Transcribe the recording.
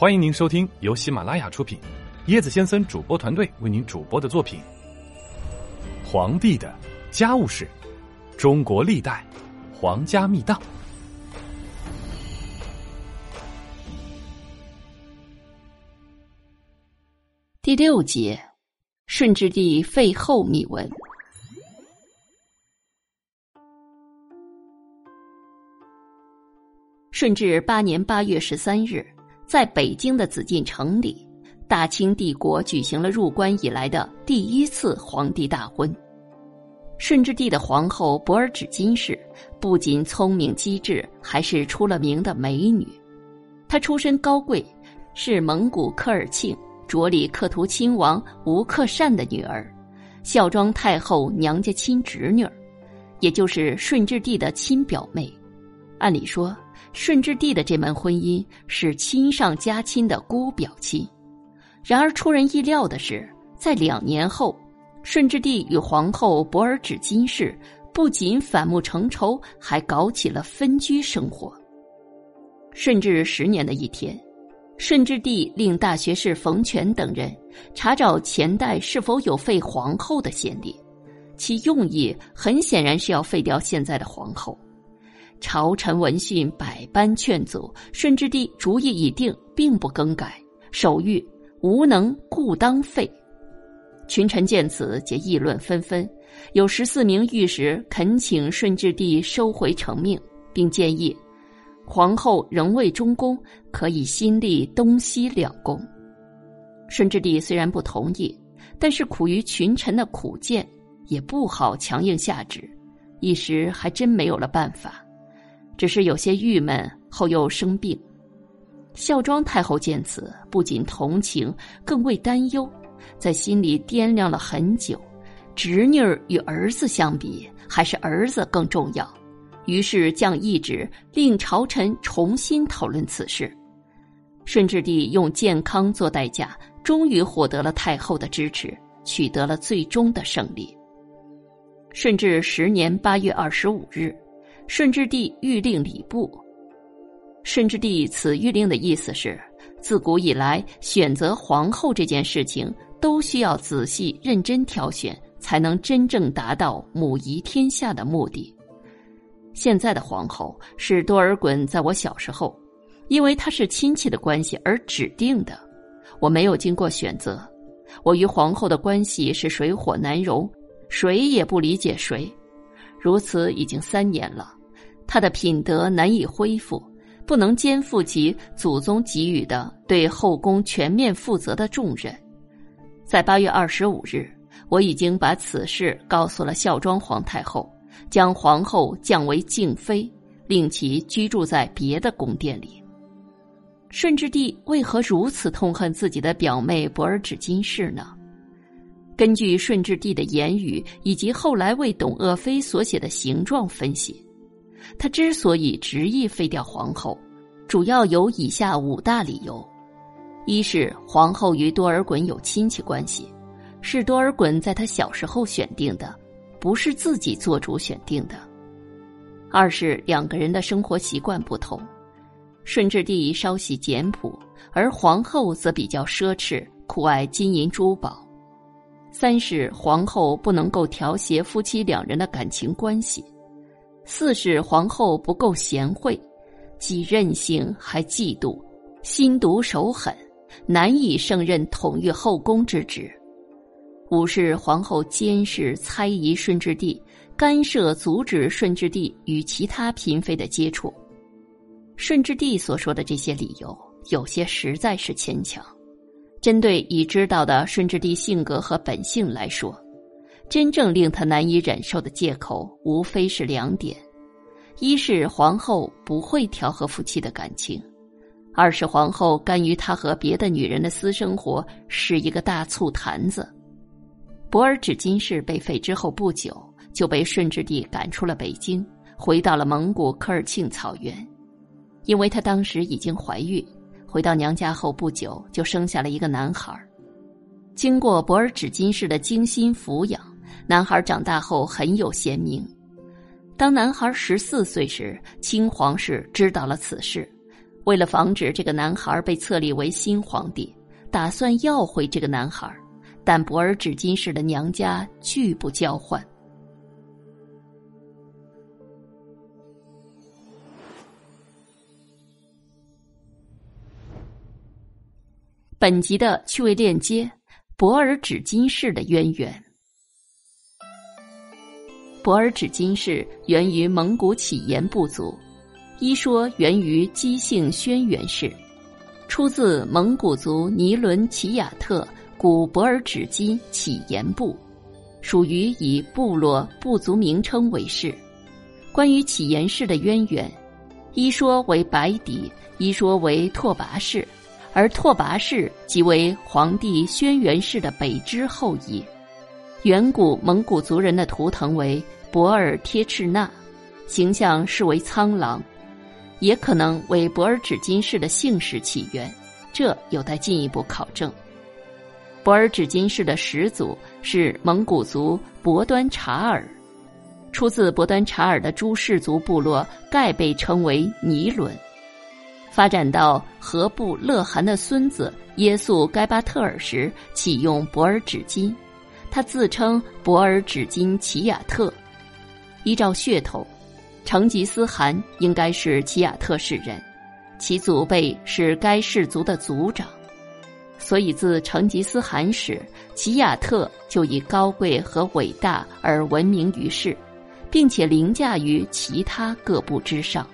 欢迎您收听由喜马拉雅出品，椰子先生主播团队为您主播的作品《皇帝的家务事：中国历代皇家秘档》第六节：顺治帝废后秘闻。顺治八年八月十三日。在北京的紫禁城里，大清帝国举行了入关以来的第一次皇帝大婚。顺治帝的皇后博尔只金氏不仅聪明机智，还是出了名的美女。她出身高贵，是蒙古科尔沁卓里克图亲王吴克善的女儿，孝庄太后娘家亲侄女，也就是顺治帝的亲表妹。按理说。顺治帝的这门婚姻是亲上加亲的姑表亲，然而出人意料的是，在两年后，顺治帝与皇后博尔只金氏不仅反目成仇，还搞起了分居生活。顺治十年的一天，顺治帝令大学士冯权等人查找前代是否有废皇后的先例，其用意很显然是要废掉现在的皇后。朝臣闻讯，百般劝阻，顺治帝主意已定，并不更改。手谕无能，故当废。群臣见此，皆议论纷纷。有十四名御史恳请顺治帝收回成命，并建议皇后仍未中宫，可以新立东西两宫。顺治帝虽然不同意，但是苦于群臣的苦谏，也不好强硬下旨，一时还真没有了办法。只是有些郁闷，后又生病。孝庄太后见此，不仅同情，更为担忧，在心里掂量了很久。侄女儿与儿子相比，还是儿子更重要。于是降懿旨，令朝臣重新讨论此事。顺治帝用健康做代价，终于获得了太后的支持，取得了最终的胜利。顺治十年八月二十五日。顺治帝御令礼部。顺治帝此御令的意思是：自古以来，选择皇后这件事情都需要仔细认真挑选，才能真正达到母仪天下的目的。现在的皇后是多尔衮在我小时候，因为她是亲戚的关系而指定的，我没有经过选择。我与皇后的关系是水火难容，谁也不理解谁，如此已经三年了。他的品德难以恢复，不能肩负起祖宗给予的对后宫全面负责的重任。在八月二十五日，我已经把此事告诉了孝庄皇太后，将皇后降为静妃，令其居住在别的宫殿里。顺治帝为何如此痛恨自己的表妹博尔只金氏呢？根据顺治帝的言语以及后来为董鄂妃所写的形状分析。他之所以执意废掉皇后，主要有以下五大理由：一是皇后与多尔衮有亲戚关系，是多尔衮在他小时候选定的，不是自己做主选定的；二是两个人的生活习惯不同，顺治帝稍喜简朴，而皇后则比较奢侈，酷爱金银珠宝；三是皇后不能够调谐夫妻两人的感情关系。四是皇后不够贤惠，既任性还嫉妒，心毒手狠，难以胜任统御后宫之职。五是皇后监视猜疑顺治帝，干涉阻止顺治帝与其他嫔妃的接触。顺治帝所说的这些理由，有些实在是牵强。针对已知道的顺治帝性格和本性来说。真正令他难以忍受的借口，无非是两点：一是皇后不会调和夫妻的感情；二是皇后甘于他和别的女人的私生活，是一个大醋坛子。博尔只金氏被废之后不久，就被顺治帝赶出了北京，回到了蒙古科尔沁草原，因为她当时已经怀孕，回到娘家后不久就生下了一个男孩。经过博尔只金氏的精心抚养。男孩长大后很有贤名。当男孩十四岁时，清皇室知道了此事，为了防止这个男孩被册立为新皇帝，打算要回这个男孩，但博尔纸巾氏的娘家拒不交换。本集的趣味链接：博尔纸巾氏的渊源。博尔纸巾氏源于蒙古乞颜部族。一说源于姬姓轩辕氏，出自蒙古族尼伦齐亚特古博尔纸巾乞颜部，属于以部落部族名称为氏。关于乞颜氏的渊源，一说为白狄，一说为拓跋氏，而拓跋氏即为皇帝轩辕氏的北支后裔。远古蒙古族人的图腾为博尔贴赤那，形象是为苍狼。也可能为博尔纸金氏的姓氏起源，这有待进一步考证。博尔纸金氏的始祖是蒙古族博端察尔，出自博端察尔的诸氏族部落，盖被称为尼伦。发展到何布勒汗的孙子耶稣该巴特尔时，启用博尔纸金，他自称博尔只金齐亚特。依照血统。成吉思汗应该是齐亚特氏人，其祖辈是该氏族的族长，所以自成吉思汗时，齐亚特就以高贵和伟大而闻名于世，并且凌驾于其他各部之上。